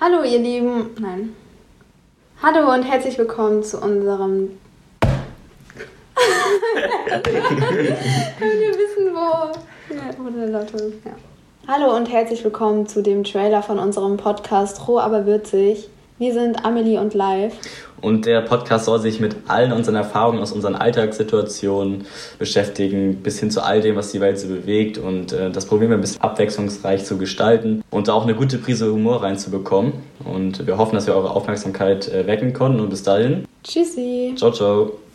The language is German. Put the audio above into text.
Hallo ihr Lieben, nein. Hallo und herzlich willkommen zu unserem... wir wissen, wo, ja, wo der Lotto ist. Ja. Hallo und herzlich willkommen zu dem Trailer von unserem Podcast Roh aber würzig. Wir sind Amelie und Live. Und der Podcast soll sich mit allen unseren Erfahrungen aus unseren Alltagssituationen beschäftigen, bis hin zu all dem, was die Welt so bewegt. Und äh, das probieren wir ein bisschen abwechslungsreich zu gestalten und da auch eine gute Prise Humor reinzubekommen. Und wir hoffen, dass wir eure Aufmerksamkeit äh, wecken konnten. Und bis dahin. Tschüssi. Ciao, ciao.